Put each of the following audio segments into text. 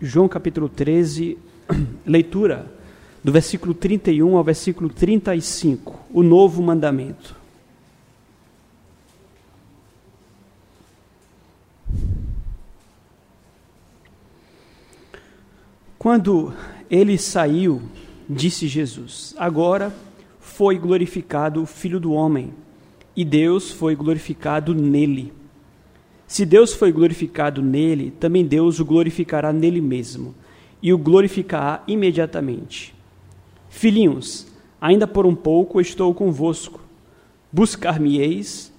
João capítulo 13, leitura do versículo 31 ao versículo 35, o novo mandamento. Quando ele saiu, disse Jesus: Agora foi glorificado o Filho do Homem, e Deus foi glorificado nele. Se Deus foi glorificado nele, também Deus o glorificará nele mesmo, e o glorificará imediatamente. Filhinhos, ainda por um pouco estou convosco. Buscar-me-eis,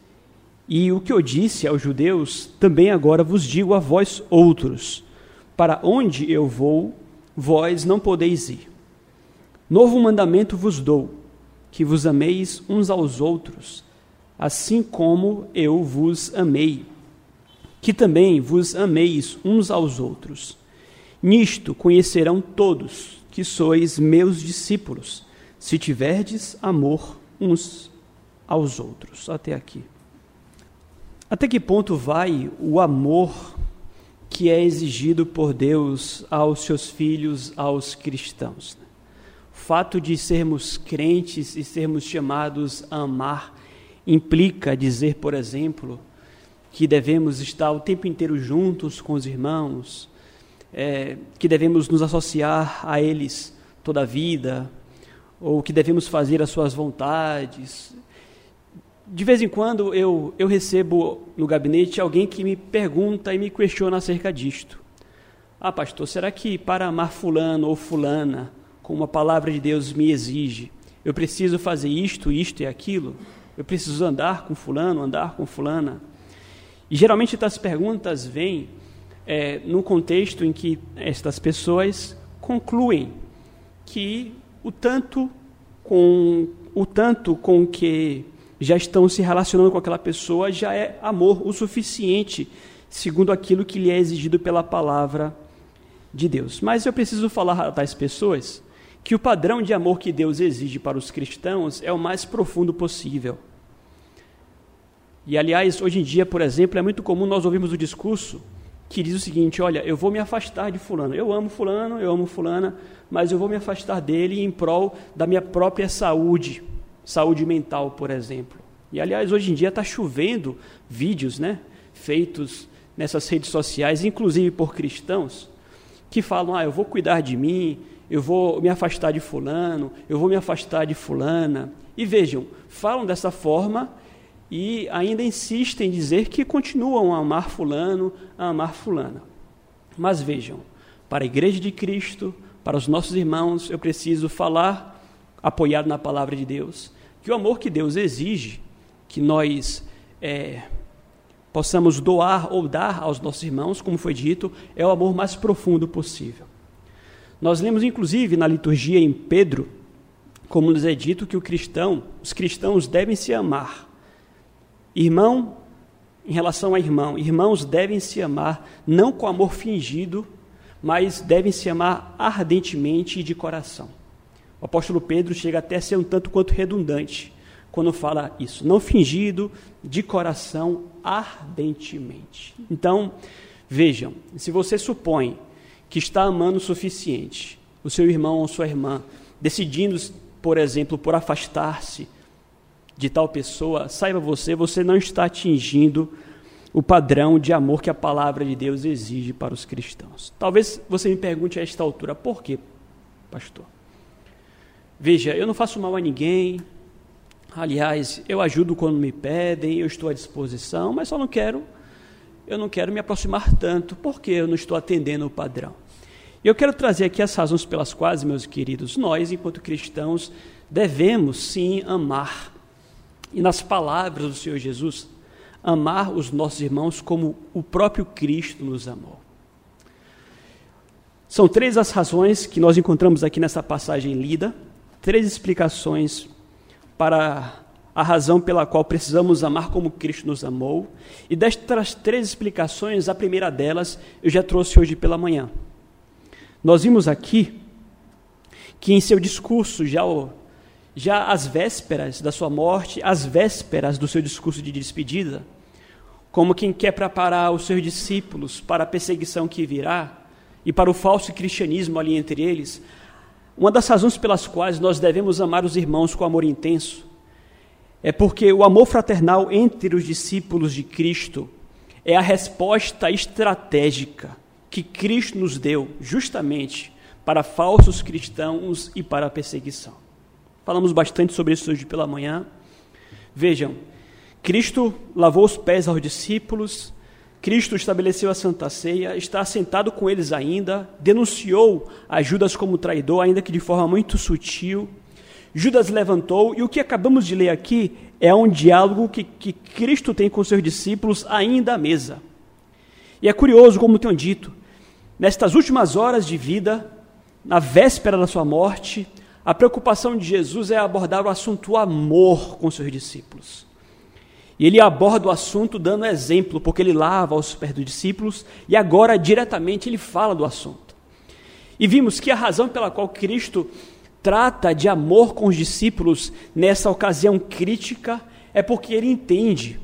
e o que eu disse aos judeus, também agora vos digo a vós outros: para onde eu vou, vós não podeis ir. Novo mandamento vos dou, que vos ameis uns aos outros, assim como eu vos amei que também vos ameis uns aos outros. Nisto conhecerão todos que sois meus discípulos, se tiverdes amor uns aos outros. Até aqui. Até que ponto vai o amor que é exigido por Deus aos seus filhos, aos cristãos? O fato de sermos crentes e sermos chamados a amar implica dizer, por exemplo, que devemos estar o tempo inteiro juntos com os irmãos, é, que devemos nos associar a eles toda a vida, ou que devemos fazer as suas vontades. De vez em quando eu, eu recebo no gabinete alguém que me pergunta e me questiona acerca disto. Ah, pastor, será que para amar fulano ou fulana, como a palavra de Deus me exige, eu preciso fazer isto, isto e aquilo? Eu preciso andar com fulano, andar com fulana? E geralmente estas perguntas vêm é, no contexto em que estas pessoas concluem que o tanto com o tanto com que já estão se relacionando com aquela pessoa já é amor o suficiente, segundo aquilo que lhe é exigido pela palavra de Deus. Mas eu preciso falar a tais pessoas que o padrão de amor que Deus exige para os cristãos é o mais profundo possível. E aliás, hoje em dia, por exemplo, é muito comum nós ouvirmos o discurso que diz o seguinte: olha, eu vou me afastar de Fulano. Eu amo Fulano, eu amo Fulana, mas eu vou me afastar dele em prol da minha própria saúde, saúde mental, por exemplo. E aliás, hoje em dia está chovendo vídeos né, feitos nessas redes sociais, inclusive por cristãos, que falam: ah, eu vou cuidar de mim, eu vou me afastar de Fulano, eu vou me afastar de Fulana. E vejam, falam dessa forma e ainda insistem em dizer que continuam a amar Fulano, a amar Fulana. Mas vejam, para a Igreja de Cristo, para os nossos irmãos, eu preciso falar, apoiado na palavra de Deus, que o amor que Deus exige que nós é, possamos doar ou dar aos nossos irmãos, como foi dito, é o amor mais profundo possível. Nós lemos, inclusive, na liturgia em Pedro, como nos é dito, que cristão, os cristãos devem se amar Irmão, em relação a irmão, irmãos devem se amar não com amor fingido, mas devem se amar ardentemente e de coração. O apóstolo Pedro chega até a ser um tanto quanto redundante quando fala isso, não fingido, de coração ardentemente. Então, vejam, se você supõe que está amando o suficiente o seu irmão ou sua irmã, decidindo, por exemplo, por afastar-se de tal pessoa, saiba você, você não está atingindo o padrão de amor que a palavra de Deus exige para os cristãos. Talvez você me pergunte a esta altura, por quê, pastor? Veja, eu não faço mal a ninguém. Aliás, eu ajudo quando me pedem, eu estou à disposição, mas só não quero, eu não quero me aproximar tanto, porque eu não estou atendendo o padrão. E eu quero trazer aqui as razões pelas quais, meus queridos, nós, enquanto cristãos, devemos sim amar e nas palavras do Senhor Jesus, amar os nossos irmãos como o próprio Cristo nos amou. São três as razões que nós encontramos aqui nessa passagem lida, três explicações para a razão pela qual precisamos amar como Cristo nos amou. E destas três explicações, a primeira delas eu já trouxe hoje pela manhã. Nós vimos aqui que em seu discurso, já já às vésperas da sua morte, às vésperas do seu discurso de despedida, como quem quer preparar os seus discípulos para a perseguição que virá, e para o falso cristianismo ali entre eles, uma das razões pelas quais nós devemos amar os irmãos com amor intenso é porque o amor fraternal entre os discípulos de Cristo é a resposta estratégica que Cristo nos deu justamente para falsos cristãos e para a perseguição. Falamos bastante sobre isso hoje pela manhã. Vejam, Cristo lavou os pés aos discípulos, Cristo estabeleceu a Santa Ceia, está sentado com eles ainda, denunciou a Judas como traidor, ainda que de forma muito sutil. Judas levantou, e o que acabamos de ler aqui é um diálogo que, que Cristo tem com seus discípulos ainda à mesa. E é curioso, como tenho dito, nestas últimas horas de vida, na véspera da sua morte, a preocupação de Jesus é abordar o assunto amor com seus discípulos. E ele aborda o assunto dando exemplo, porque ele lava os pés dos discípulos e agora diretamente ele fala do assunto. E vimos que a razão pela qual Cristo trata de amor com os discípulos nessa ocasião crítica é porque ele entende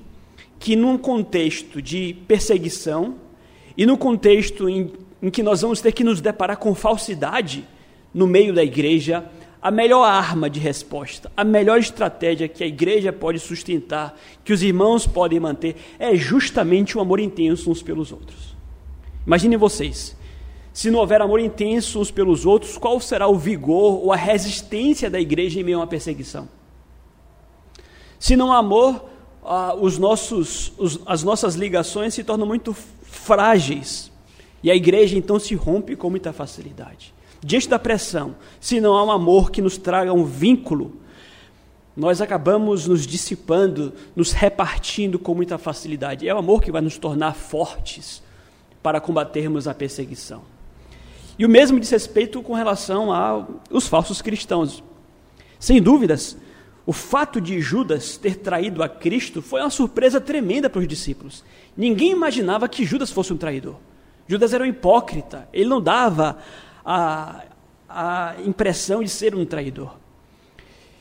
que num contexto de perseguição e no contexto em, em que nós vamos ter que nos deparar com falsidade no meio da igreja, a melhor arma de resposta, a melhor estratégia que a igreja pode sustentar, que os irmãos podem manter, é justamente o amor intenso uns pelos outros. Imaginem vocês, se não houver amor intenso uns pelos outros, qual será o vigor ou a resistência da igreja em meio a uma perseguição? Se não há amor, ah, os nossos, os, as nossas ligações se tornam muito frágeis e a igreja então se rompe com muita facilidade diante da pressão, se não há um amor que nos traga um vínculo, nós acabamos nos dissipando, nos repartindo com muita facilidade. É o amor que vai nos tornar fortes para combatermos a perseguição. E o mesmo diz respeito com relação aos falsos cristãos. Sem dúvidas, o fato de Judas ter traído a Cristo foi uma surpresa tremenda para os discípulos. Ninguém imaginava que Judas fosse um traidor. Judas era um hipócrita, ele não dava a, a impressão de ser um traidor.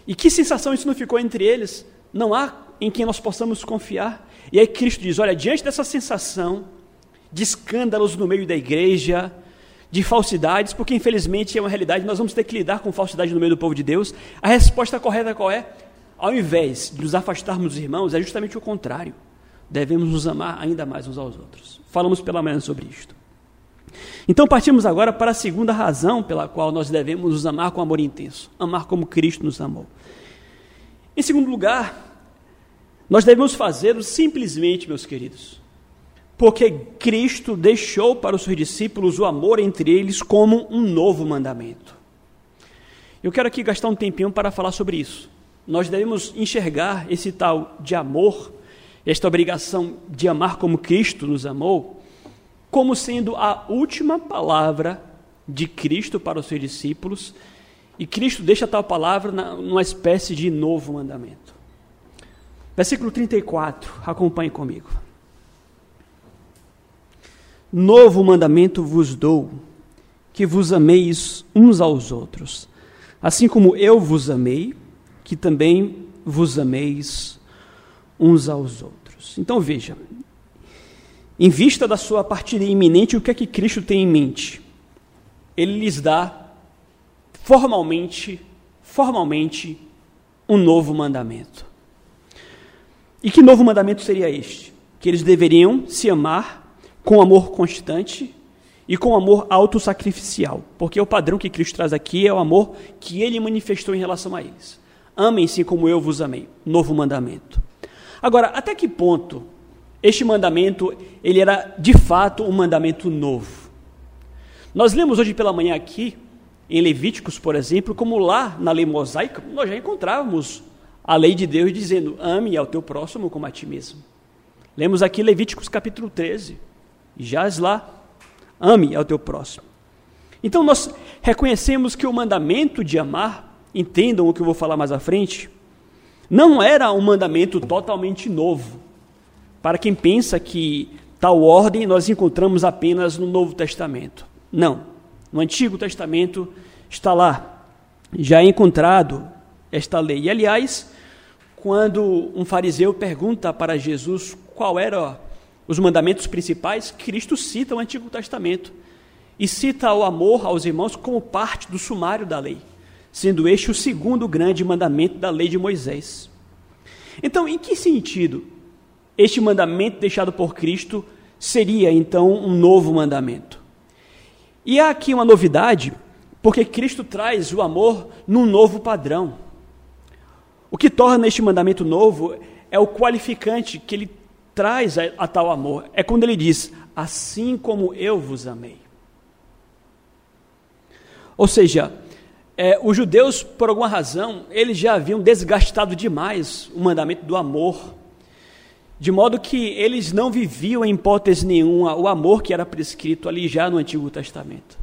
E que sensação isso não ficou entre eles? Não há em quem nós possamos confiar. E aí Cristo diz: olha, diante dessa sensação de escândalos no meio da igreja, de falsidades, porque infelizmente é uma realidade, nós vamos ter que lidar com falsidade no meio do povo de Deus. A resposta correta qual é? Ao invés de nos afastarmos dos irmãos, é justamente o contrário. Devemos nos amar ainda mais uns aos outros. Falamos pela manhã sobre isto. Então partimos agora para a segunda razão pela qual nós devemos nos amar com amor intenso, amar como Cristo nos amou. Em segundo lugar, nós devemos fazê-lo simplesmente, meus queridos, porque Cristo deixou para os seus discípulos o amor entre eles como um novo mandamento. Eu quero aqui gastar um tempinho para falar sobre isso. Nós devemos enxergar esse tal de amor, esta obrigação de amar como Cristo nos amou, como sendo a última palavra de Cristo para os seus discípulos, e Cristo deixa tal palavra numa espécie de novo mandamento. Versículo 34, acompanhe comigo. Novo mandamento vos dou, que vos ameis uns aos outros, assim como eu vos amei, que também vos ameis uns aos outros. Então veja, em vista da sua partida iminente, o que é que Cristo tem em mente? Ele lhes dá formalmente, formalmente, um novo mandamento. E que novo mandamento seria este? Que eles deveriam se amar com amor constante e com amor autossacrificial, porque o padrão que Cristo traz aqui é o amor que ele manifestou em relação a eles. Amem-se como eu vos amei. Novo mandamento. Agora, até que ponto este mandamento, ele era de fato um mandamento novo. Nós lemos hoje pela manhã aqui, em Levíticos, por exemplo, como lá na lei mosaica, nós já encontrávamos a lei de Deus dizendo: ame ao teu próximo como a ti mesmo. Lemos aqui Levíticos capítulo 13, jaz lá, ame ao teu próximo. Então nós reconhecemos que o mandamento de amar, entendam o que eu vou falar mais à frente, não era um mandamento totalmente novo para quem pensa que tal ordem nós encontramos apenas no Novo Testamento. Não. No Antigo Testamento está lá, já é encontrado esta lei. E, aliás, quando um fariseu pergunta para Jesus qual eram os mandamentos principais, Cristo cita o Antigo Testamento. e cita o amor aos irmãos como parte do sumário da lei, sendo este o segundo grande mandamento da lei de Moisés. Então, em que sentido este mandamento deixado por Cristo seria então um novo mandamento? E há aqui uma novidade, porque Cristo traz o amor num novo padrão. O que torna este mandamento novo é o qualificante que ele traz a, a tal amor. É quando ele diz: Assim como eu vos amei. Ou seja, é, os judeus, por alguma razão, eles já haviam desgastado demais o mandamento do amor, de modo que eles não viviam em hipótese nenhuma o amor que era prescrito ali já no Antigo Testamento.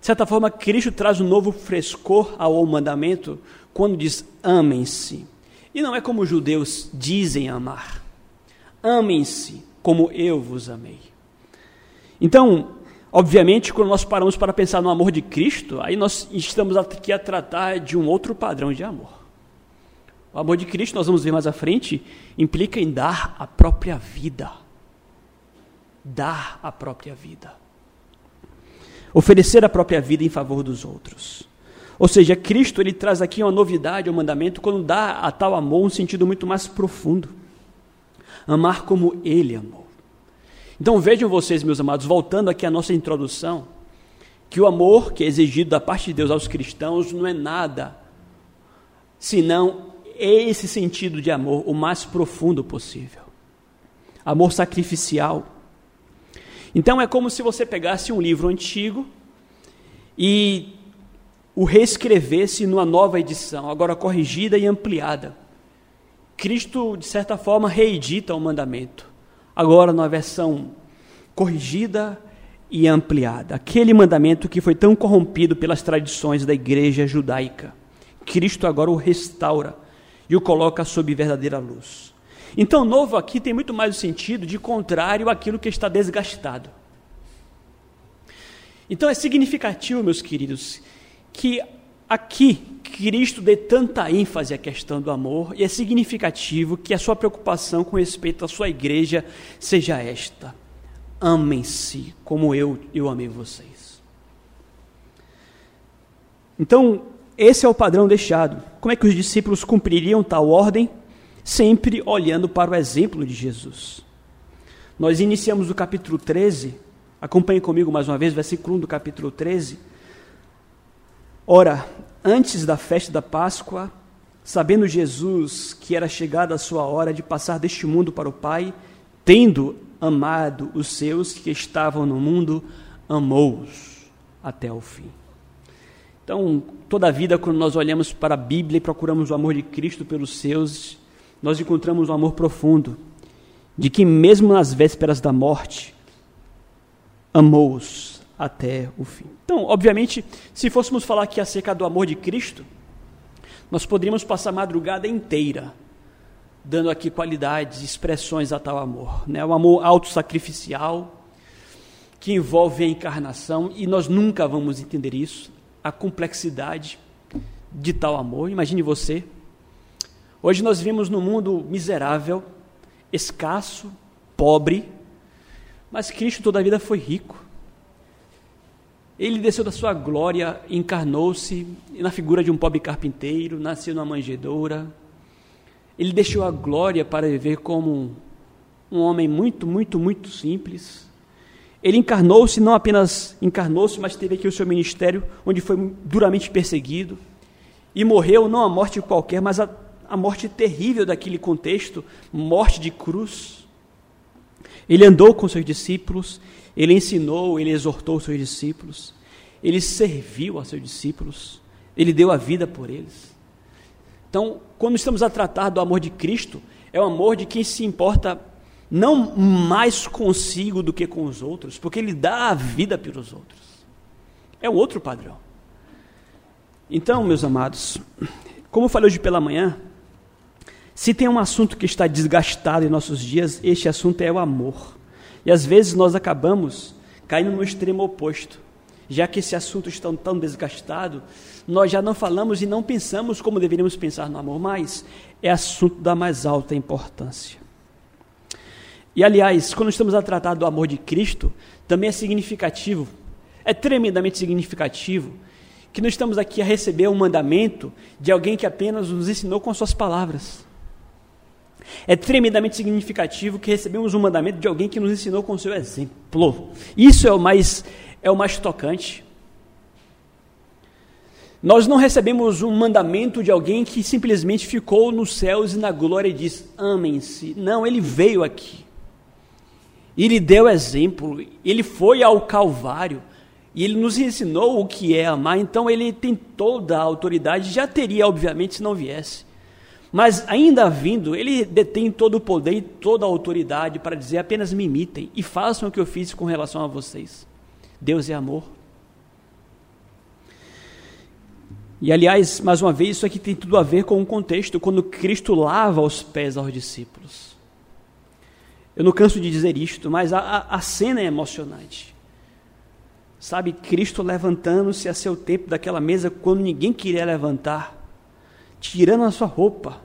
De certa forma, Cristo traz um novo frescor ao mandamento quando diz: amem-se. E não é como os judeus dizem amar. Amem-se como eu vos amei. Então, obviamente, quando nós paramos para pensar no amor de Cristo, aí nós estamos aqui a tratar de um outro padrão de amor. O amor de Cristo, nós vamos ver mais à frente, implica em dar a própria vida. Dar a própria vida. Oferecer a própria vida em favor dos outros. Ou seja, Cristo ele traz aqui uma novidade ao mandamento quando dá a tal amor um sentido muito mais profundo. Amar como Ele amou. Então vejam vocês, meus amados, voltando aqui à nossa introdução, que o amor que é exigido da parte de Deus aos cristãos não é nada senão esse sentido de amor o mais profundo possível. Amor sacrificial. Então é como se você pegasse um livro antigo e o reescrevesse numa nova edição, agora corrigida e ampliada. Cristo, de certa forma, reedita o mandamento, agora numa versão corrigida e ampliada. Aquele mandamento que foi tão corrompido pelas tradições da igreja judaica. Cristo agora o restaura e o coloca sob verdadeira luz. Então, novo aqui tem muito mais o sentido de contrário àquilo que está desgastado. Então é significativo, meus queridos, que aqui Cristo dê tanta ênfase à questão do amor e é significativo que a sua preocupação com respeito à sua igreja seja esta: amem-se como eu, eu amei vocês. Então, esse é o padrão deixado. Como é que os discípulos cumpririam tal ordem? Sempre olhando para o exemplo de Jesus. Nós iniciamos o capítulo 13, acompanhe comigo mais uma vez, versículo 1 do capítulo 13 Ora, antes da festa da Páscoa, sabendo Jesus que era chegada a sua hora de passar deste mundo para o Pai, tendo amado os seus que estavam no mundo, amou-os até o fim. Então, toda a vida, quando nós olhamos para a Bíblia e procuramos o amor de Cristo pelos seus, nós encontramos um amor profundo, de que mesmo nas vésperas da morte, amou-os até o fim. Então, obviamente, se fôssemos falar aqui acerca do amor de Cristo, nós poderíamos passar a madrugada inteira dando aqui qualidades, expressões a tal amor. Né? O amor autossacrificial, que envolve a encarnação, e nós nunca vamos entender isso, a complexidade de tal amor. Imagine você. Hoje nós vivemos num mundo miserável, escasso, pobre, mas Cristo toda a vida foi rico. Ele desceu da sua glória, encarnou-se na figura de um pobre carpinteiro, nasceu numa manjedoura. Ele deixou a glória para viver como um homem muito, muito, muito simples. Ele encarnou-se, não apenas encarnou-se, mas teve aqui o seu ministério, onde foi duramente perseguido. E morreu não a morte qualquer, mas a, a morte terrível daquele contexto morte de cruz. Ele andou com seus discípulos, ele ensinou, ele exortou seus discípulos, ele serviu a seus discípulos, ele deu a vida por eles. Então, quando estamos a tratar do amor de Cristo, é o amor de quem se importa não mais consigo do que com os outros, porque ele dá a vida pelos outros. É um outro padrão. Então, meus amados, como eu falei hoje pela manhã, se tem um assunto que está desgastado em nossos dias, este assunto é o amor. E às vezes nós acabamos caindo no extremo oposto. Já que esse assunto está tão desgastado, nós já não falamos e não pensamos como deveríamos pensar no amor, mas é assunto da mais alta importância. E aliás, quando estamos a tratar do amor de Cristo, também é significativo. é tremendamente significativo que nós estamos aqui a receber um mandamento de alguém que apenas nos ensinou com suas palavras. É tremendamente significativo que recebemos um mandamento de alguém que nos ensinou com seu exemplo. Isso é o mais é o mais tocante. Nós não recebemos um mandamento de alguém que simplesmente ficou nos céus e na glória e diz: amem-se. Não, ele veio aqui. Ele deu exemplo, ele foi ao Calvário e ele nos ensinou o que é amar, então ele tem toda a autoridade, já teria, obviamente, se não viesse. Mas ainda vindo, ele detém todo o poder e toda a autoridade para dizer apenas me imitem e façam o que eu fiz com relação a vocês. Deus é amor. E aliás, mais uma vez, isso aqui tem tudo a ver com o contexto, quando Cristo lava os pés aos discípulos. Eu não canso de dizer isto, mas a, a, cena é emocionante. Sabe, Cristo levantando-se a seu tempo daquela mesa quando ninguém queria levantar, tirando a sua roupa,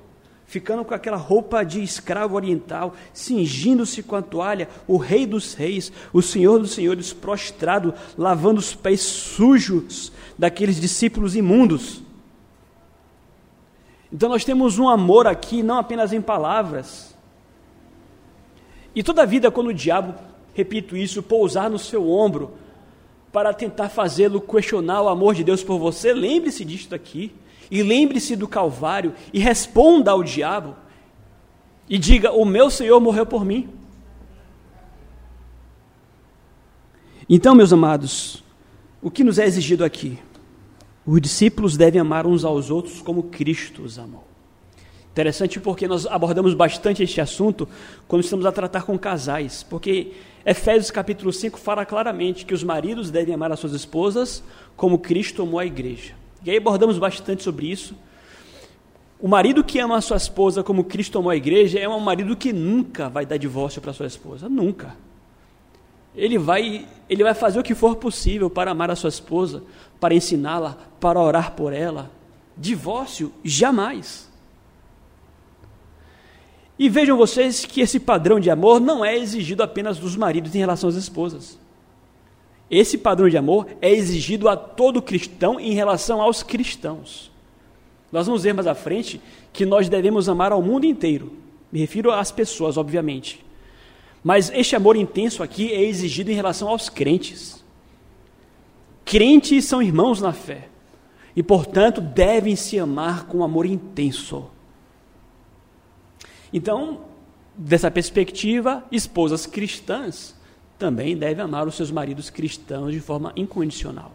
ficando com aquela roupa de escravo oriental, cingindo-se com a toalha, o rei dos reis, o senhor dos senhores, prostrado, lavando os pés sujos daqueles discípulos imundos. Então nós temos um amor aqui, não apenas em palavras. E toda a vida, quando o diabo, repito isso, pousar no seu ombro, para tentar fazê-lo questionar o amor de Deus por você, lembre-se disto aqui. E lembre-se do Calvário e responda ao diabo. E diga: O meu Senhor morreu por mim. Então, meus amados, o que nos é exigido aqui? Os discípulos devem amar uns aos outros como Cristo os amou. Interessante porque nós abordamos bastante este assunto quando estamos a tratar com casais, porque Efésios capítulo 5 fala claramente que os maridos devem amar as suas esposas como Cristo amou a igreja. E aí abordamos bastante sobre isso. O marido que ama a sua esposa como Cristo amou a igreja é um marido que nunca vai dar divórcio para sua esposa, nunca. Ele vai, ele vai fazer o que for possível para amar a sua esposa, para ensiná-la, para orar por ela. Divórcio, jamais. E vejam vocês que esse padrão de amor não é exigido apenas dos maridos em relação às esposas. Esse padrão de amor é exigido a todo cristão em relação aos cristãos. Nós vamos ver mais à frente que nós devemos amar ao mundo inteiro. Me refiro às pessoas, obviamente. Mas este amor intenso aqui é exigido em relação aos crentes. Crentes são irmãos na fé e, portanto, devem se amar com amor intenso. Então, dessa perspectiva, esposas cristãs também devem amar os seus maridos cristãos de forma incondicional.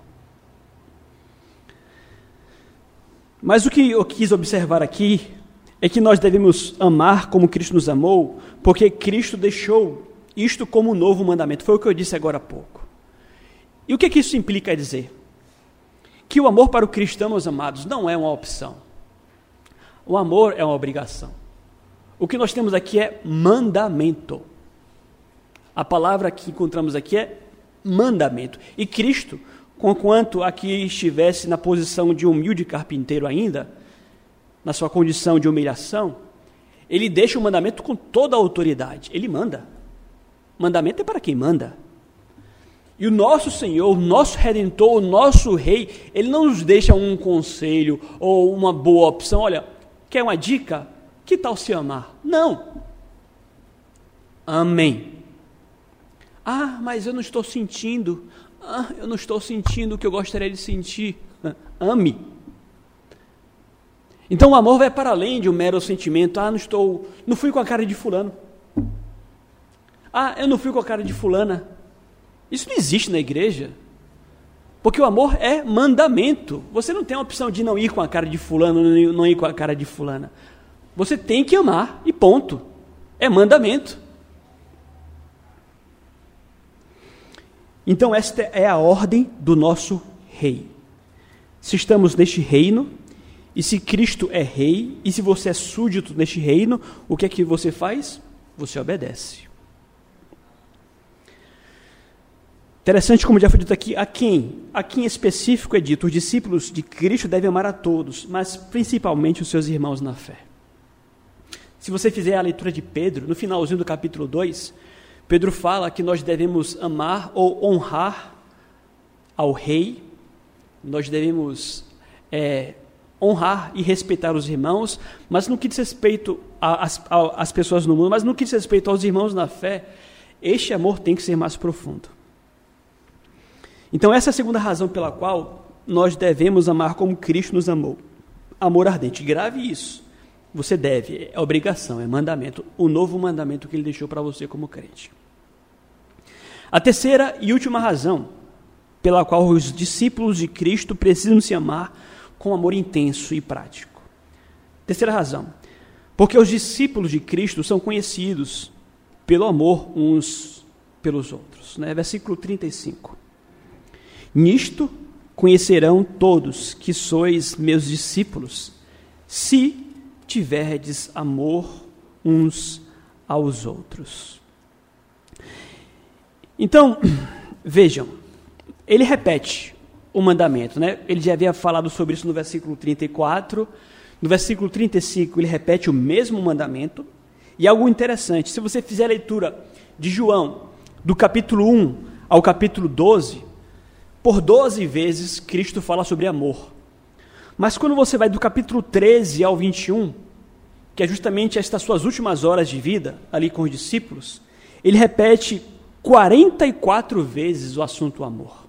Mas o que eu quis observar aqui é que nós devemos amar como Cristo nos amou, porque Cristo deixou isto como um novo mandamento. Foi o que eu disse agora há pouco. E o que, é que isso implica dizer? Que o amor para o cristão, meus amados, não é uma opção. O amor é uma obrigação. O que nós temos aqui é mandamento. A palavra que encontramos aqui é mandamento. E Cristo, conquanto aqui estivesse na posição de humilde carpinteiro ainda, na sua condição de humilhação, ele deixa o mandamento com toda a autoridade. Ele manda. Mandamento é para quem manda. E o nosso Senhor, o nosso Redentor, o nosso Rei, ele não nos deixa um conselho ou uma boa opção. Olha, quer uma dica? Que tal se amar? Não. Amém. Ah, mas eu não estou sentindo. Ah, eu não estou sentindo o que eu gostaria de sentir. Ame. Então o amor vai para além de um mero sentimento. Ah, não estou, não fui com a cara de fulano. Ah, eu não fui com a cara de fulana. Isso não existe na igreja. Porque o amor é mandamento. Você não tem a opção de não ir com a cara de fulano, não ir com a cara de fulana. Você tem que amar e ponto. É mandamento. Então, esta é a ordem do nosso rei. Se estamos neste reino, e se Cristo é rei, e se você é súdito neste reino, o que é que você faz? Você obedece. Interessante, como já foi dito aqui, a quem? A quem específico é dito: os discípulos de Cristo devem amar a todos, mas principalmente os seus irmãos na fé. Se você fizer a leitura de Pedro, no finalzinho do capítulo 2, Pedro fala que nós devemos amar ou honrar ao rei, nós devemos é, honrar e respeitar os irmãos, mas no que diz respeito às pessoas no mundo, mas no que diz respeito aos irmãos na fé, este amor tem que ser mais profundo. Então, essa é a segunda razão pela qual nós devemos amar como Cristo nos amou. Amor ardente. Grave isso. Você deve, é obrigação, é mandamento, o novo mandamento que ele deixou para você como crente. A terceira e última razão pela qual os discípulos de Cristo precisam se amar com amor intenso e prático. Terceira razão, porque os discípulos de Cristo são conhecidos pelo amor uns pelos outros. Né? Versículo 35. Nisto conhecerão todos que sois meus discípulos, se tiverdes amor uns aos outros. Então, vejam, ele repete o mandamento, né? Ele já havia falado sobre isso no versículo 34. No versículo 35, ele repete o mesmo mandamento. E algo interessante, se você fizer a leitura de João, do capítulo 1 ao capítulo 12, por 12 vezes Cristo fala sobre amor. Mas quando você vai do capítulo 13 ao 21, que é justamente estas suas últimas horas de vida, ali com os discípulos, ele repete 44 vezes o assunto amor.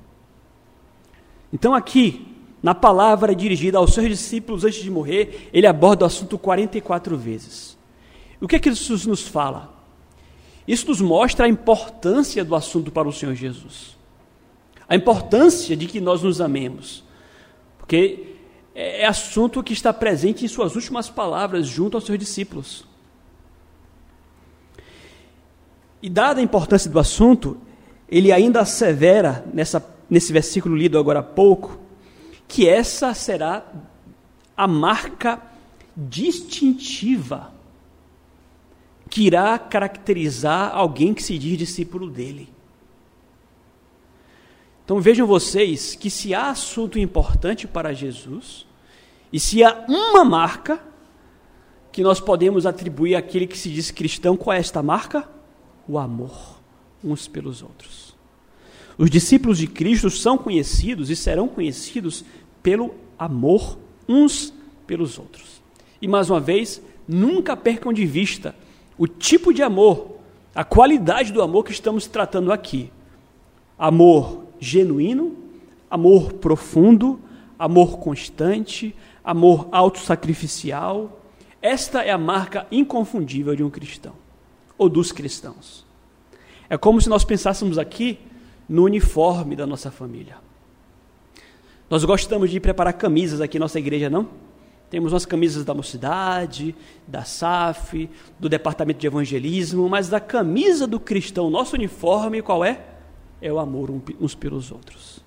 Então, aqui, na palavra dirigida aos seus discípulos antes de morrer, ele aborda o assunto 44 vezes. O que é que isso nos fala? Isso nos mostra a importância do assunto para o Senhor Jesus. A importância de que nós nos amemos. Porque é assunto que está presente em suas últimas palavras junto aos seus discípulos. E dada a importância do assunto, ele ainda assevera nessa nesse versículo lido agora há pouco, que essa será a marca distintiva que irá caracterizar alguém que se diz discípulo dele. Então vejam vocês que se há assunto importante para Jesus, e se há uma marca que nós podemos atribuir àquele que se diz cristão, qual é esta marca? O amor uns pelos outros. Os discípulos de Cristo são conhecidos e serão conhecidos pelo amor uns pelos outros. E mais uma vez, nunca percam de vista o tipo de amor, a qualidade do amor que estamos tratando aqui. Amor genuíno, amor profundo, amor constante, amor autossacrificial. Esta é a marca inconfundível de um cristão, ou dos cristãos. É como se nós pensássemos aqui no uniforme da nossa família. Nós gostamos de preparar camisas aqui na nossa igreja, não? Temos umas camisas da mocidade, da SAF, do departamento de evangelismo, mas da camisa do cristão, nosso uniforme, qual é? É o amor uns pelos outros.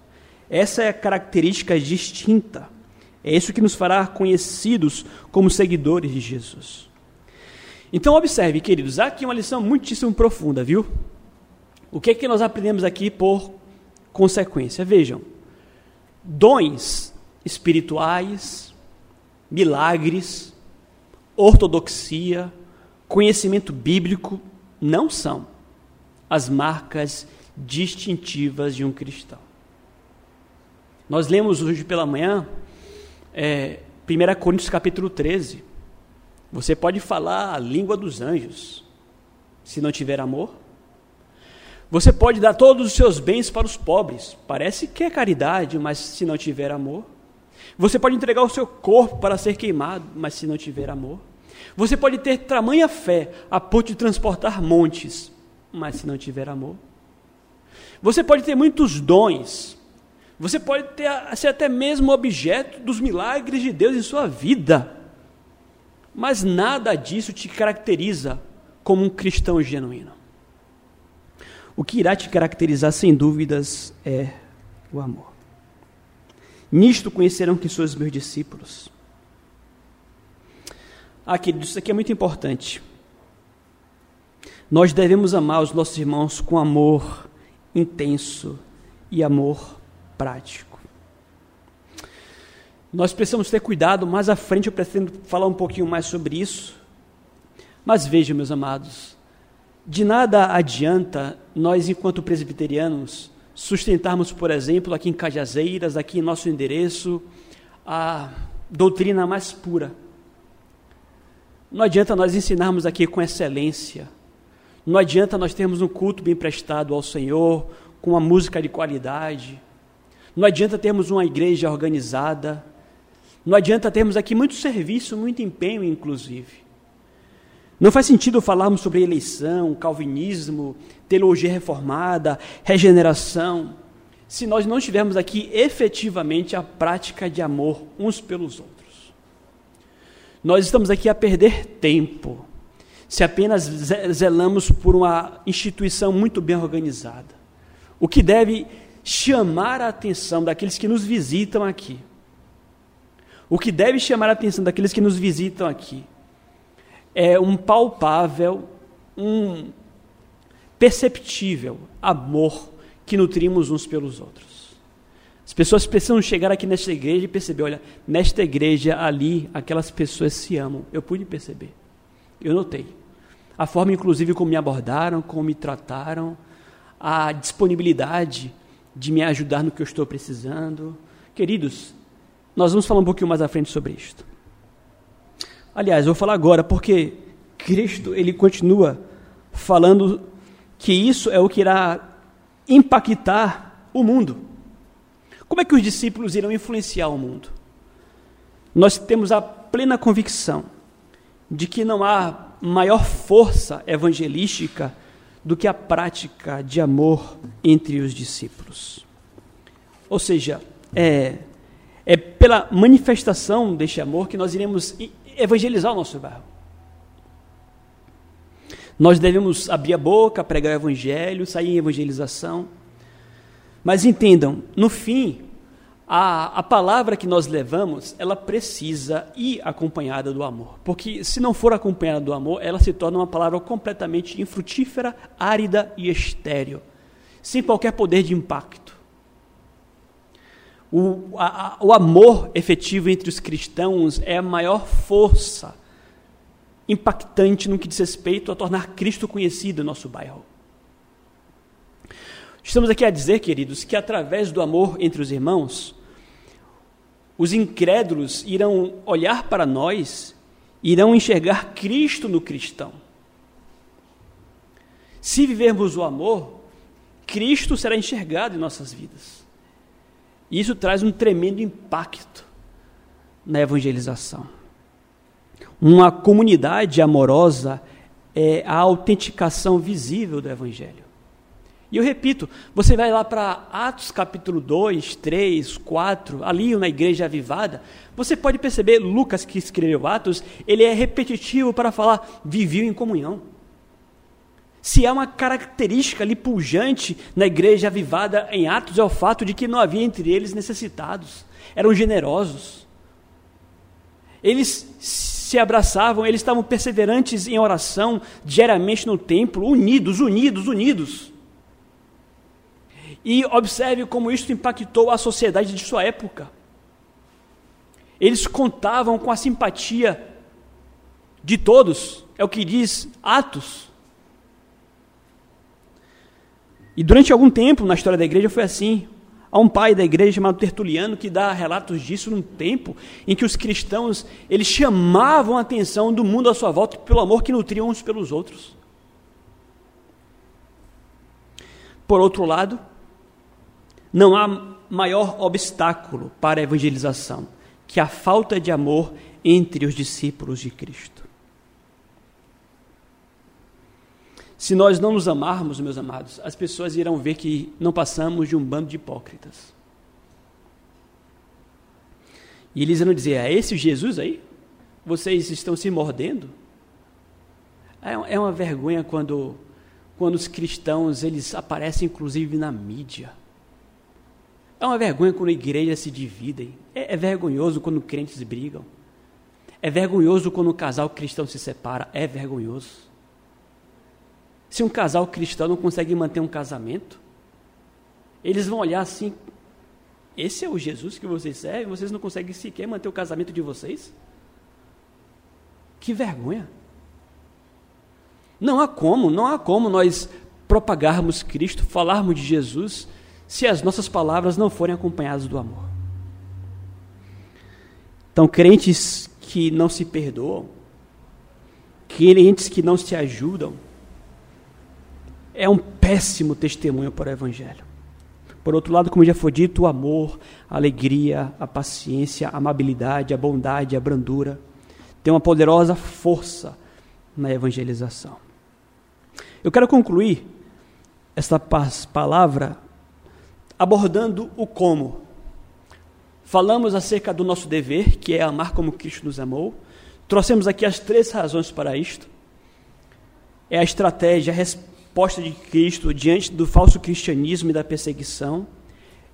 Essa é a característica distinta. É isso que nos fará conhecidos como seguidores de Jesus. Então, observe, queridos, aqui uma lição muitíssimo profunda, viu? O que é que nós aprendemos aqui por consequência? Vejam, dons espirituais, milagres, ortodoxia, conhecimento bíblico não são as marcas distintivas de um cristão. Nós lemos hoje pela manhã é, 1 Coríntios capítulo 13. Você pode falar a língua dos anjos, se não tiver amor. Você pode dar todos os seus bens para os pobres. Parece que é caridade, mas se não tiver amor. Você pode entregar o seu corpo para ser queimado, mas se não tiver amor. Você pode ter tamanha fé a ponto de transportar montes, mas se não tiver amor. Você pode ter muitos dons. Você pode ter, ser até mesmo objeto dos milagres de Deus em sua vida. Mas nada disso te caracteriza como um cristão genuíno. O que irá te caracterizar, sem dúvidas, é o amor. Nisto conhecerão que sois meus discípulos. Ah, queridos, isso aqui é muito importante. Nós devemos amar os nossos irmãos com amor intenso e amor prático. Nós precisamos ter cuidado, mais à frente eu pretendo falar um pouquinho mais sobre isso. Mas vejam, meus amados, de nada adianta nós, enquanto presbiterianos, sustentarmos, por exemplo, aqui em Cajazeiras, aqui em nosso endereço, a doutrina mais pura. Não adianta nós ensinarmos aqui com excelência. Não adianta nós termos um culto bem prestado ao Senhor, com uma música de qualidade. Não adianta termos uma igreja organizada. Não adianta termos aqui muito serviço, muito empenho, inclusive. Não faz sentido falarmos sobre eleição, calvinismo, teologia reformada, regeneração, se nós não tivermos aqui efetivamente a prática de amor uns pelos outros. Nós estamos aqui a perder tempo se apenas zelamos por uma instituição muito bem organizada. O que deve chamar a atenção daqueles que nos visitam aqui. O que deve chamar a atenção daqueles que nos visitam aqui é um palpável, um perceptível amor que nutrimos uns pelos outros. As pessoas precisam chegar aqui nesta igreja e perceber: olha, nesta igreja ali, aquelas pessoas se amam. Eu pude perceber. Eu notei. A forma, inclusive, como me abordaram, como me trataram, a disponibilidade de me ajudar no que eu estou precisando. Queridos, nós vamos falar um pouquinho mais à frente sobre isto. Aliás, eu vou falar agora porque Cristo ele continua falando que isso é o que irá impactar o mundo. Como é que os discípulos irão influenciar o mundo? Nós temos a plena convicção de que não há maior força evangelística do que a prática de amor entre os discípulos. Ou seja, é, é pela manifestação deste amor que nós iremos evangelizar o nosso bairro. Nós devemos abrir a boca, pregar o evangelho, sair em evangelização. Mas entendam, no fim, a, a palavra que nós levamos, ela precisa ir acompanhada do amor. Porque se não for acompanhada do amor, ela se torna uma palavra completamente infrutífera, árida e estéril, sem qualquer poder de impacto. O, a, o amor efetivo entre os cristãos é a maior força impactante no que diz respeito a tornar Cristo conhecido em nosso bairro. Estamos aqui a dizer, queridos, que através do amor entre os irmãos, os incrédulos irão olhar para nós, irão enxergar Cristo no cristão. Se vivermos o amor, Cristo será enxergado em nossas vidas. E isso traz um tremendo impacto na evangelização. Uma comunidade amorosa é a autenticação visível do Evangelho. E eu repito, você vai lá para Atos capítulo 2, 3, 4, ali na igreja avivada, você pode perceber, Lucas que escreveu Atos, ele é repetitivo para falar, viveu em comunhão. Se há uma característica ali pujante na igreja avivada em Atos, é o fato de que não havia entre eles necessitados, eram generosos. Eles se abraçavam, eles estavam perseverantes em oração diariamente no templo, unidos, unidos, unidos. E observe como isso impactou a sociedade de sua época. Eles contavam com a simpatia de todos, é o que diz Atos. E durante algum tempo na história da igreja foi assim. Há um pai da igreja chamado Tertuliano que dá relatos disso num tempo em que os cristãos eles chamavam a atenção do mundo à sua volta pelo amor que nutriam uns pelos outros. Por outro lado, não há maior obstáculo para a evangelização que a falta de amor entre os discípulos de Cristo. Se nós não nos amarmos, meus amados, as pessoas irão ver que não passamos de um bando de hipócritas. E eles irão dizer: é esse Jesus aí? Vocês estão se mordendo? É, é uma vergonha quando, quando os cristãos eles aparecem inclusive na mídia. É uma vergonha quando a igreja se dividem. É, é vergonhoso quando crentes brigam. É vergonhoso quando o casal cristão se separa. É vergonhoso. Se um casal cristão não consegue manter um casamento, eles vão olhar assim: esse é o Jesus que vocês servem? Vocês não conseguem sequer manter o casamento de vocês? Que vergonha! Não há como, não há como nós propagarmos Cristo, falarmos de Jesus, se as nossas palavras não forem acompanhadas do amor. Então, crentes que não se perdoam, crentes que não se ajudam, é um péssimo testemunho para o Evangelho. Por outro lado, como já foi dito, o amor, a alegria, a paciência, a amabilidade, a bondade, a brandura, tem uma poderosa força na evangelização. Eu quero concluir esta palavra abordando o como. Falamos acerca do nosso dever, que é amar como Cristo nos amou. Trouxemos aqui as três razões para isto. É a estratégia, a resposta de Cristo diante do falso cristianismo e da perseguição.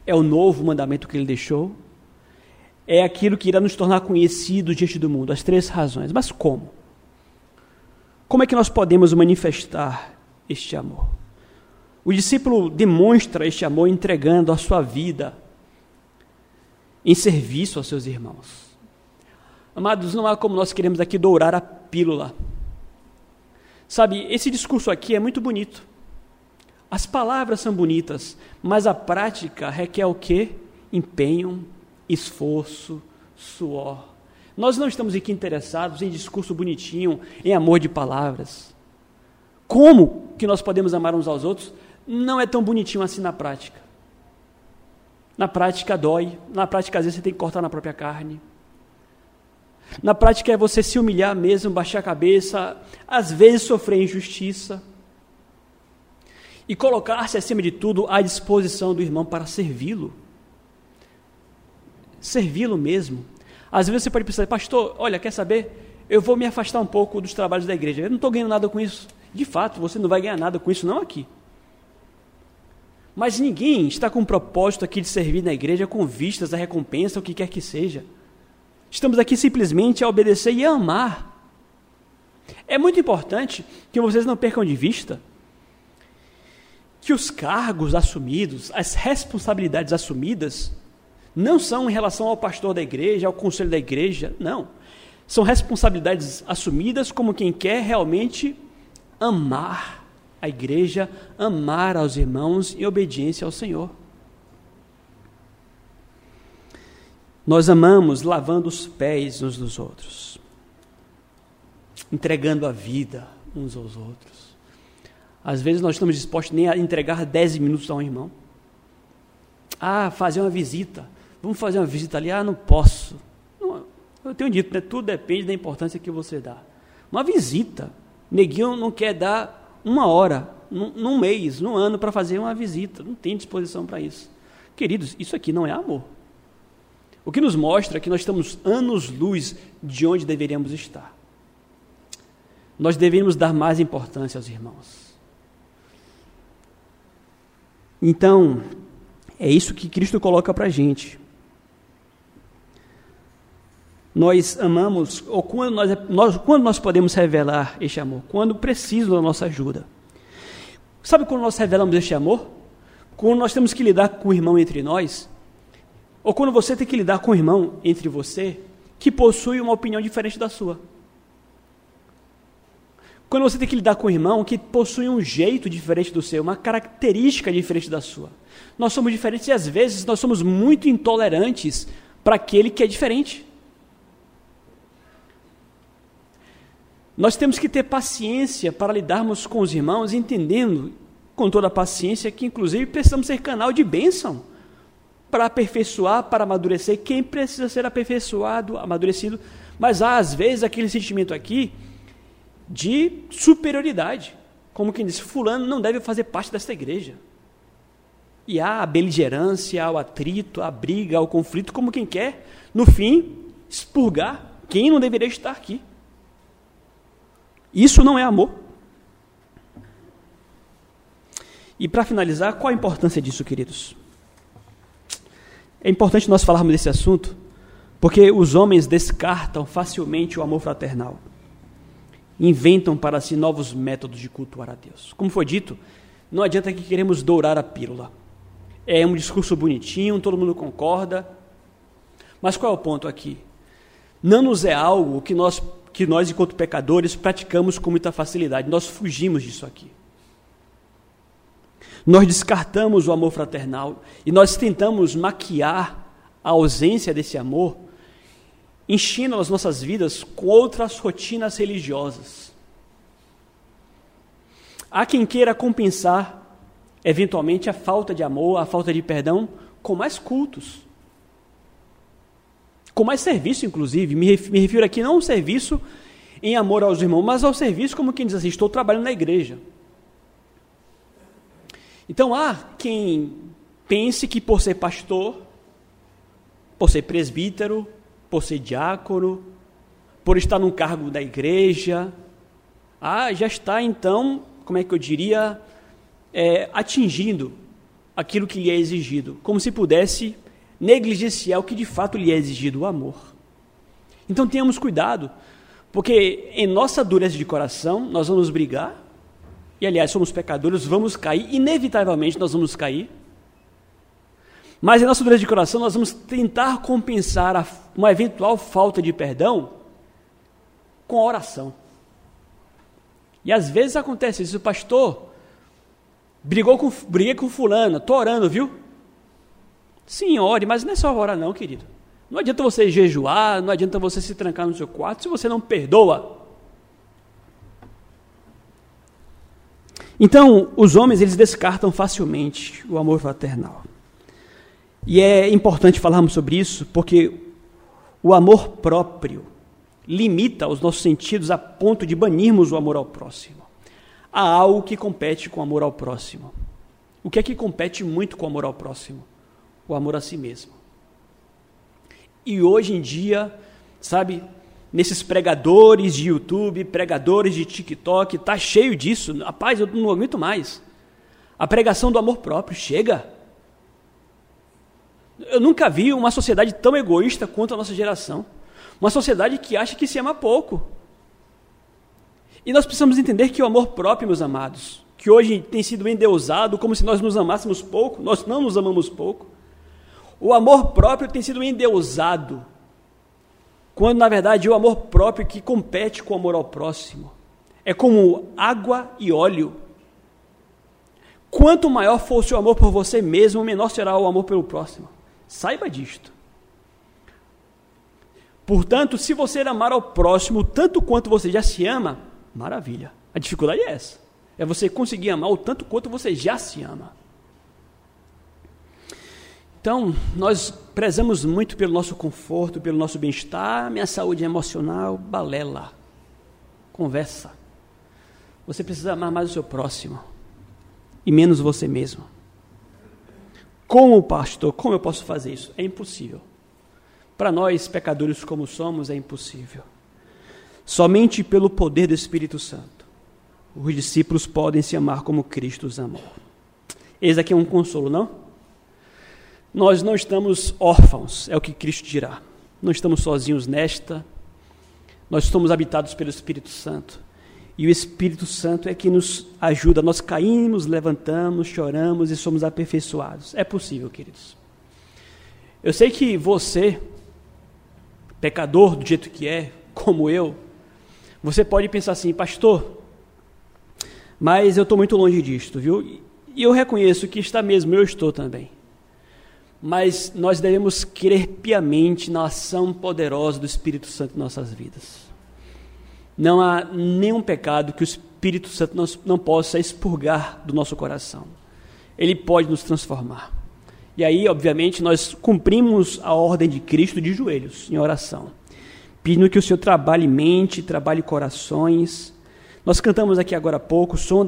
É o novo mandamento que ele deixou. É aquilo que irá nos tornar conhecidos diante do mundo. As três razões. Mas como? Como é que nós podemos manifestar este amor? O discípulo demonstra este amor entregando a sua vida em serviço aos seus irmãos. Amados, não há como nós queremos aqui dourar a pílula. Sabe, esse discurso aqui é muito bonito. As palavras são bonitas, mas a prática requer o quê? Empenho, esforço, suor. Nós não estamos aqui interessados em discurso bonitinho, em amor de palavras. Como que nós podemos amar uns aos outros? Não é tão bonitinho assim na prática. Na prática dói, na prática às vezes você tem que cortar na própria carne. Na prática é você se humilhar mesmo, baixar a cabeça, às vezes sofrer injustiça. E colocar-se acima de tudo à disposição do irmão para servi-lo. Servi-lo mesmo. Às vezes você pode pensar, pastor, olha, quer saber? Eu vou me afastar um pouco dos trabalhos da igreja. Eu não estou ganhando nada com isso. De fato, você não vai ganhar nada com isso, não aqui. Mas ninguém está com o propósito aqui de servir na igreja com vistas à recompensa, o que quer que seja. Estamos aqui simplesmente a obedecer e a amar. É muito importante que vocês não percam de vista que os cargos assumidos, as responsabilidades assumidas, não são em relação ao pastor da igreja, ao conselho da igreja, não. São responsabilidades assumidas como quem quer realmente amar a igreja amar aos irmãos em obediência ao Senhor. Nós amamos lavando os pés uns dos outros, entregando a vida uns aos outros. Às vezes nós estamos dispostos nem a entregar dez minutos a um irmão. Ah, fazer uma visita. Vamos fazer uma visita ali. Ah, não posso. Não, eu tenho dito, né? tudo depende da importância que você dá. Uma visita. Neguinho não quer dar uma hora, num, num mês, num ano, para fazer uma visita. Não tem disposição para isso. Queridos, isso aqui não é amor. O que nos mostra que nós estamos anos-luz de onde deveríamos estar. Nós deveríamos dar mais importância aos irmãos. Então, é isso que Cristo coloca para a gente. Nós amamos, ou quando nós, nós, quando nós podemos revelar este amor? Quando precisam da nossa ajuda. Sabe quando nós revelamos este amor? Quando nós temos que lidar com o irmão entre nós, ou quando você tem que lidar com o irmão entre você, que possui uma opinião diferente da sua. Quando você tem que lidar com o irmão que possui um jeito diferente do seu, uma característica diferente da sua. Nós somos diferentes e às vezes nós somos muito intolerantes para aquele que é diferente. Nós temos que ter paciência para lidarmos com os irmãos, entendendo com toda a paciência que, inclusive, precisamos ser canal de bênção para aperfeiçoar, para amadurecer quem precisa ser aperfeiçoado, amadurecido. Mas há, às vezes, aquele sentimento aqui de superioridade. Como quem diz, fulano não deve fazer parte desta igreja. E há a beligerância, o atrito, a briga, o conflito, como quem quer, no fim, expurgar quem não deveria estar aqui. Isso não é amor. E para finalizar, qual a importância disso, queridos? É importante nós falarmos desse assunto, porque os homens descartam facilmente o amor fraternal. Inventam para si novos métodos de cultuar a Deus. Como foi dito, não adianta que queremos dourar a pílula. É um discurso bonitinho, todo mundo concorda. Mas qual é o ponto aqui? Não nos é algo que nós que nós, enquanto pecadores, praticamos com muita facilidade. Nós fugimos disso aqui. Nós descartamos o amor fraternal e nós tentamos maquiar a ausência desse amor, enchendo as nossas vidas com outras rotinas religiosas. Há quem queira compensar, eventualmente, a falta de amor, a falta de perdão, com mais cultos. Com mais serviço, inclusive. Me refiro aqui não ao serviço em amor aos irmãos, mas ao serviço como quem diz assim: estou trabalhando na igreja. Então há quem pense que por ser pastor, por ser presbítero, por ser diácono, por estar num cargo da igreja, ah, já está então, como é que eu diria, é, atingindo aquilo que lhe é exigido, como se pudesse negligenciar o que de fato lhe é exigido, o amor. Então tenhamos cuidado, porque em nossa dureza de coração nós vamos brigar, e aliás somos pecadores, vamos cair, inevitavelmente nós vamos cair. Mas em nossa dureza de coração nós vamos tentar compensar a, uma eventual falta de perdão com a oração. E às vezes acontece isso, pastor, brigou com, briguei com fulano, estou orando, viu? Sim, ore, mas não é só orar não, querido. Não adianta você jejuar, não adianta você se trancar no seu quarto se você não perdoa. Então, os homens eles descartam facilmente o amor fraternal. E é importante falarmos sobre isso porque o amor próprio limita os nossos sentidos a ponto de banirmos o amor ao próximo. Há algo que compete com o amor ao próximo. O que é que compete muito com o amor ao próximo? O amor a si mesmo. E hoje em dia, sabe, nesses pregadores de YouTube, pregadores de TikTok, está cheio disso. Rapaz, eu não aguento mais. A pregação do amor próprio chega. Eu nunca vi uma sociedade tão egoísta quanto a nossa geração. Uma sociedade que acha que se ama pouco. E nós precisamos entender que o amor próprio, meus amados, que hoje tem sido endeusado como se nós nos amássemos pouco, nós não nos amamos pouco. O amor próprio tem sido endeusado, quando na verdade é o amor próprio que compete com o amor ao próximo. É como água e óleo. Quanto maior for o seu amor por você mesmo, menor será o amor pelo próximo. Saiba disto. Portanto, se você amar ao próximo tanto quanto você já se ama, maravilha. A dificuldade é essa. É você conseguir amar o tanto quanto você já se ama. Então, nós prezamos muito pelo nosso conforto, pelo nosso bem-estar, minha saúde emocional, balela. Conversa. Você precisa amar mais o seu próximo e menos você mesmo. Como pastor, como eu posso fazer isso? É impossível. Para nós, pecadores como somos, é impossível. Somente pelo poder do Espírito Santo, os discípulos podem se amar como Cristo os amou. Eis aqui é um consolo, não? Nós não estamos órfãos, é o que Cristo dirá. Não estamos sozinhos nesta. Nós somos habitados pelo Espírito Santo. E o Espírito Santo é que nos ajuda. Nós caímos, levantamos, choramos e somos aperfeiçoados. É possível, queridos. Eu sei que você, pecador do jeito que é, como eu, você pode pensar assim, pastor, mas eu estou muito longe disto, viu? E eu reconheço que está mesmo, eu estou também mas nós devemos crer piamente na ação poderosa do Espírito Santo em nossas vidas. Não há nenhum pecado que o Espírito Santo não, não possa expurgar do nosso coração. Ele pode nos transformar. E aí, obviamente, nós cumprimos a ordem de Cristo de joelhos, em oração, pedindo que o Senhor trabalhe mente, trabalhe corações. Nós cantamos aqui agora há pouco, som da